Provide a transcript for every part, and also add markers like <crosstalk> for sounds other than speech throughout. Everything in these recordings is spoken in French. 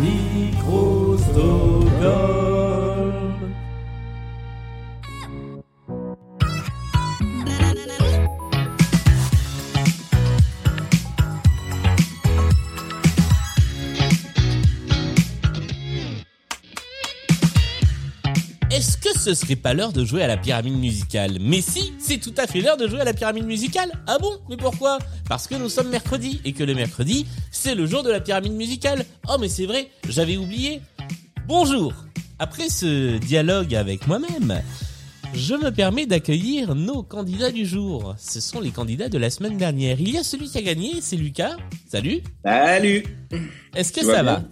Microstockholm. Est-ce que ce serait pas l'heure de jouer à la pyramide musicale? Mais si, c'est tout à fait l'heure de jouer à la pyramide musicale. Ah bon? Mais pourquoi? Parce que nous sommes mercredi et que le mercredi, c'est le jour de la pyramide musicale. Oh mais c'est vrai, j'avais oublié. Bonjour. Après ce dialogue avec moi-même, je me permets d'accueillir nos candidats du jour. Ce sont les candidats de la semaine dernière. Il y a celui qui a gagné, c'est Lucas. Salut. Salut Est-ce que ça va?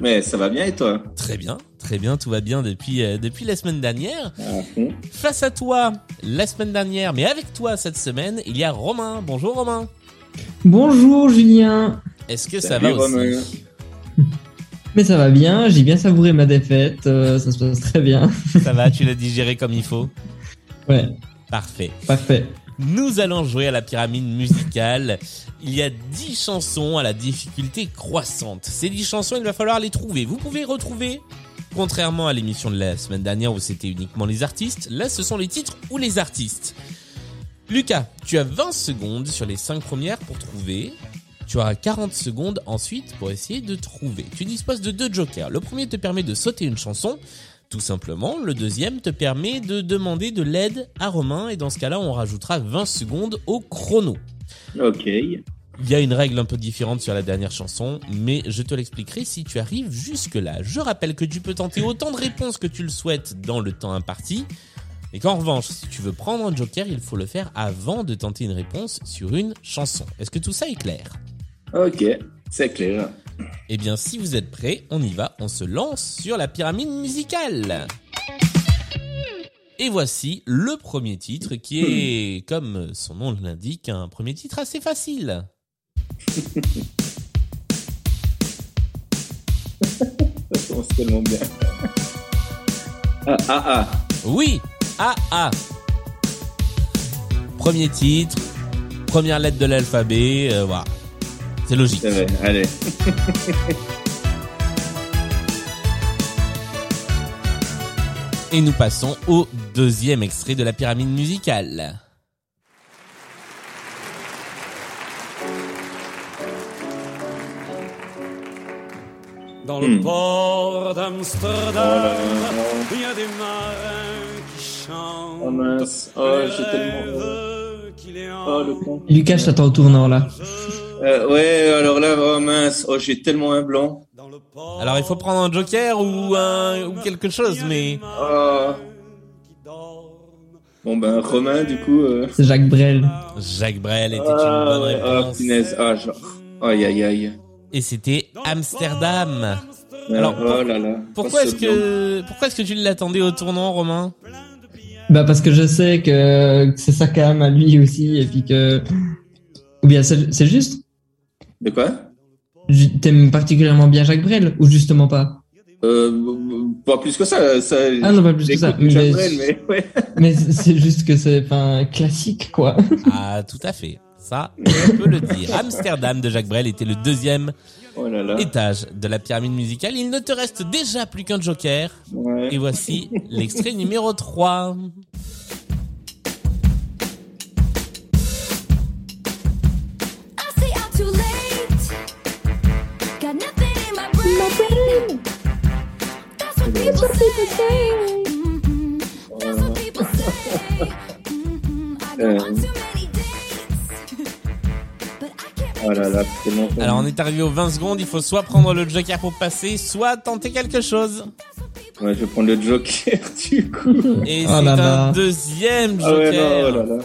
Mais ça va bien et toi? Très bien, très bien, tout va bien depuis euh, depuis la semaine dernière. Face à toi, la semaine dernière, mais avec toi cette semaine, il y a Romain. Bonjour Romain. Bonjour Julien. Est-ce que ça va aussi Romain. <laughs> Mais ça va bien, j'ai bien savouré ma défaite, euh, ça se passe très bien. <laughs> Ça va, tu l'as digéré comme il faut Ouais, Parfait. parfait. Nous allons jouer à la pyramide musicale. Il y a 10 chansons à la difficulté croissante. Ces 10 chansons, il va falloir les trouver. Vous pouvez retrouver, contrairement à l'émission de la semaine dernière où c'était uniquement les artistes, là ce sont les titres ou les artistes. Lucas, tu as 20 secondes sur les 5 premières pour trouver. Tu auras 40 secondes ensuite pour essayer de trouver. Tu disposes de deux jokers. Le premier te permet de sauter une chanson, tout simplement. Le deuxième te permet de demander de l'aide à Romain et dans ce cas-là, on rajoutera 20 secondes au chrono. Ok. Il y a une règle un peu différente sur la dernière chanson, mais je te l'expliquerai si tu arrives jusque-là. Je rappelle que tu peux tenter autant de réponses que tu le souhaites dans le temps imparti, et qu'en revanche, si tu veux prendre un joker, il faut le faire avant de tenter une réponse sur une chanson. Est-ce que tout ça est clair? Ok, c'est clair. Eh bien, si vous êtes prêts, on y va, on se lance sur la pyramide musicale. Et voici le premier titre qui est, comme son nom l'indique, un premier titre assez facile. Ça commence tellement bien. Ah, ah, ah. Oui, A A. Premier titre, première lettre de l'alphabet, euh, voilà. C'est logique. C'est vrai, allez. Et nous passons au deuxième extrait de la pyramide musicale. Dans le Hmm. port Oh d'Amsterdam, là. il y a des marins qui chantent. Oh mince. Oh, j'ai tellement- Oh, le con. Lucas, je t'attends au tournant là. Euh, ouais, alors là, oh mince. Oh, j'ai tellement un blanc. Alors il faut prendre un joker ou un ou quelque chose, mais Oh. Bon ben, Romain, du coup. Euh... C'est Jacques Brel. Jacques Brel était une Ah, bonne ouais, ah, réponse. punaise. Ah, genre. Aïe, aïe, aïe. Et c'était Amsterdam. Alors, oh là là. Pourquoi est-ce que pourquoi est-ce que tu l'attendais au tournant, Romain? Bah parce que je sais que que c'est ça quand même à lui aussi et puis que ou bien c'est juste? De quoi? T'aimes particulièrement bien Jacques Brel ou justement pas? Euh, pas plus que ça. ça Ah non pas plus que ça. j'écoute Jacques Mais, Brel, mais ouais. mais c'est juste que c'est enfin classique quoi. Ah, tout à fait. Ça, on peut le dire. Amsterdam de Jacques Brel était le deuxième Oh là là. étage de la pyramide musicale. Il ne te reste déjà plus qu'un joker. Ouais. Et voici l'extrait numéro 3. Oh là là, Alors on est arrivé aux 20 secondes, il faut soit prendre le joker pour passer, soit tenter quelque chose. Ouais, je vais prendre le Joker, <laughs> du coup. Et Oh c'est là un là. deuxième Ah ouais, joker. non, oh là là.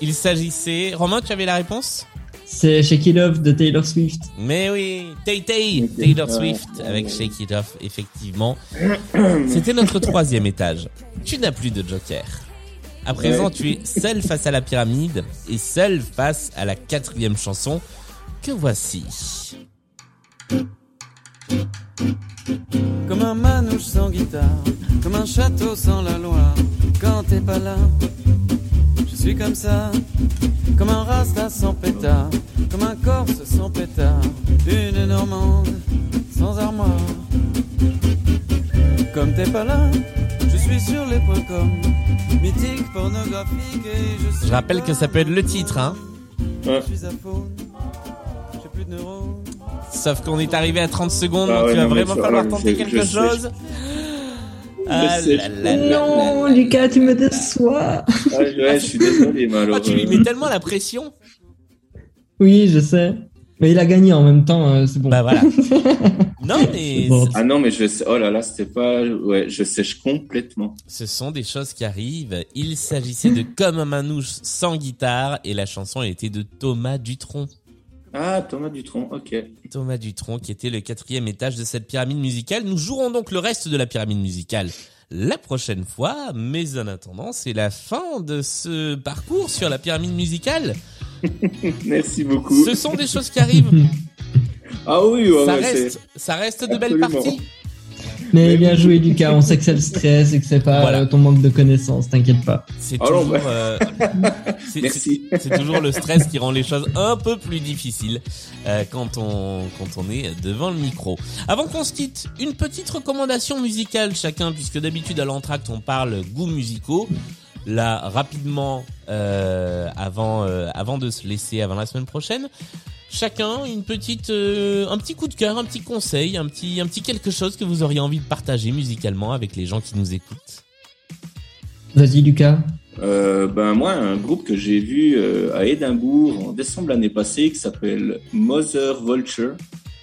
Il s'agissait... Romain, tu avais la réponse? C'est Shake It Off de Taylor Swift. Mais oui, Tay Tay. Taylor Ouais. Swift avec Shake It Off, effectivement. C'était notre troisième étage. Tu n'as plus de joker. À présent, Ouais. tu es seul face à la pyramide et seul face à la quatrième chanson que voici. Comme un manouche sans guitare, comme un château sans la Loire. Quand t'es pas là, je suis comme ça. Comme un rasta sans pétard, comme un corse sans pétard. Une normande sans armoire. Comme t'es pas là, suis sur les points com, mythique, pornographique et je suis Je rappelle que ça peut être le titre, hein. Ouais. Je suis à faune, j'ai plus de neurones. Sauf qu'on est arrivé à 30 secondes, Ah donc ouais, il va non, vraiment falloir tenter je- quelque chose. Ah là là Non. Lucas, tu me déçois. Ah, ouais, je suis désolé. Ah, tu lui mets tellement la pression. Oui, je sais. Mais il a gagné en même temps, euh, c'est bon. Bah voilà. <laughs> Non mais. Ah non, mais je sais. Oh là là, c'était pas. Ouais, je sèche complètement. ce sont des choses qui arrivent. Il s'agissait de Comme un manouche sans guitare et la chanson elle était de Thomas Dutronc. Ah, Thomas Dutronc, ok. Thomas Dutronc qui était le quatrième étage de cette pyramide musicale. Nous jouerons donc le reste de la pyramide musicale la prochaine fois, mais en attendant, c'est la fin de ce parcours sur la pyramide musicale. <laughs> Merci beaucoup. Ce sont des choses qui arrivent. <laughs> Ah oui, ouais, ça ouais, reste, ça reste de belles parties. Mais bien joué, Lucas. On sait que c'est le stress et que c'est pas Voilà. euh, ton manque de connaissances, t'inquiète pas. C'est Oh non, toujours, bah. euh, <laughs> c'est- toujours le stress qui rend les choses un peu plus difficiles euh, quand on quand on est devant le micro. Avant qu'on se quitte, une petite recommandation musicale chacun, puisque d'habitude à l'entracte on parle goûts musicaux. Là, rapidement, euh, avant euh, avant de se laisser, avant la semaine prochaine, chacun une petite euh, un petit coup de cœur, un petit conseil, un petit un petit quelque chose que vous auriez envie de partager musicalement avec les gens qui nous écoutent. Vas-y, Lucas. Euh, ben moi, un groupe que j'ai vu euh, à Édimbourg en décembre l'année passée qui s'appelle Mother Vulture.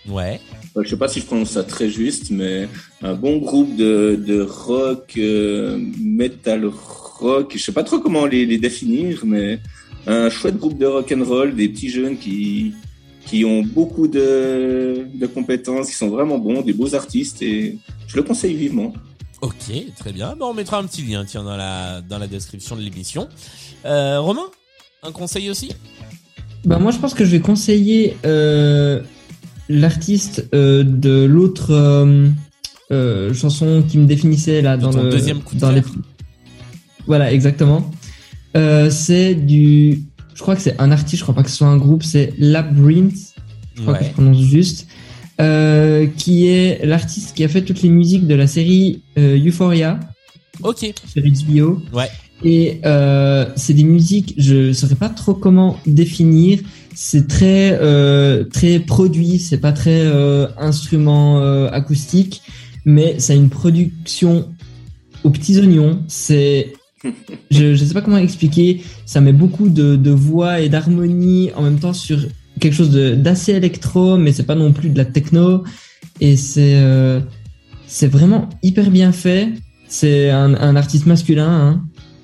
Ouais. Je sais pas si je prononce ça très juste, mais un bon groupe de, de rock, euh, metal rock. Je sais pas trop comment les, les définir, mais un chouette groupe de rock and roll, des petits jeunes qui qui ont beaucoup de, de compétences, qui sont vraiment bons, des beaux artistes, et je le conseille vivement. Ok, très bien. Bon, on mettra un petit lien, tiens, dans la dans la description de l'émission. Euh, Romain, un conseil aussi? Bah moi, je pense que je vais conseiller euh, l'artiste euh, de l'autre euh, euh, chanson qui me définissait là dans le deuxième coup de dans les voilà exactement. Euh, c'est du, je crois que c'est un artiste, je crois pas que ce soit un groupe, c'est Labyrinth. je crois que je prononce juste, euh, qui est l'artiste qui a fait toutes les musiques de la série euh, Euphoria Ok. sur HBO. Ouais. Et euh, c'est des musiques, je saurais pas trop comment définir. C'est très euh, très produit, c'est pas très euh, instrument euh, acoustique, mais ça a une production aux petits oignons. C'est je, je sais pas comment expliquer. Ça met beaucoup de, de voix et d'harmonie en même temps sur quelque chose d'assez électro, mais c'est pas non plus de la techno. Et c'est euh, c'est vraiment hyper bien fait. C'est un, un artiste masculin, hein.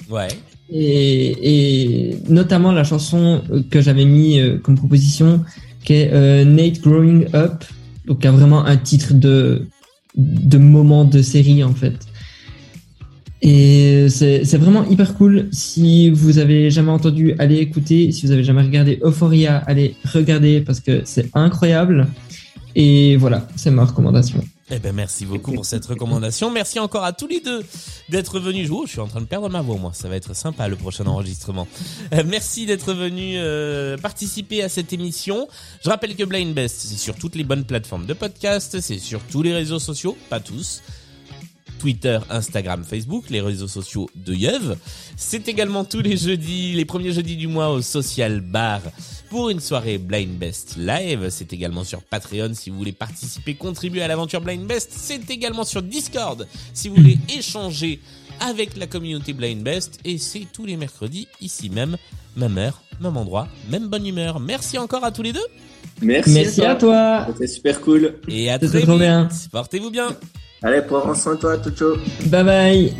Ouais. et, et notamment la chanson que j'avais mis euh, comme proposition, qui est euh, Nate Growing Up, donc qui a vraiment un titre de de moment de série en fait. Et c'est c'est vraiment hyper cool. Si vous avez jamais entendu, allez écouter. Si vous avez jamais regardé Euphoria, allez regarder parce que c'est incroyable. Et voilà, c'est ma recommandation. Eh ben merci beaucoup pour cette recommandation. Merci encore à tous les deux d'être venus jouer. Je suis en train de perdre ma voix moi. Ça va être sympa le prochain enregistrement. Euh, merci d'être venus euh, participer à cette émission. Je rappelle que Blind Best c'est sur toutes les bonnes plateformes de podcast, c'est sur tous les réseaux sociaux, pas tous. Twitter, Instagram, Facebook, les réseaux sociaux de Yeuve. C'est également tous les jeudis, les premiers jeudis du mois au Social Bar pour une soirée Blind Best live. C'est également sur Patreon si vous voulez participer, contribuer à l'aventure Blind Best. C'est également sur Discord si vous voulez échanger avec la communauté Blind Best. Et c'est tous les mercredis ici même, même heure, même endroit, même bonne humeur. Merci encore à tous les deux Merci, Merci à toi. C'était super cool. et à très vite. bien. Portez-vous bien. Allez, prends soin de toi, chaud. Bye bye.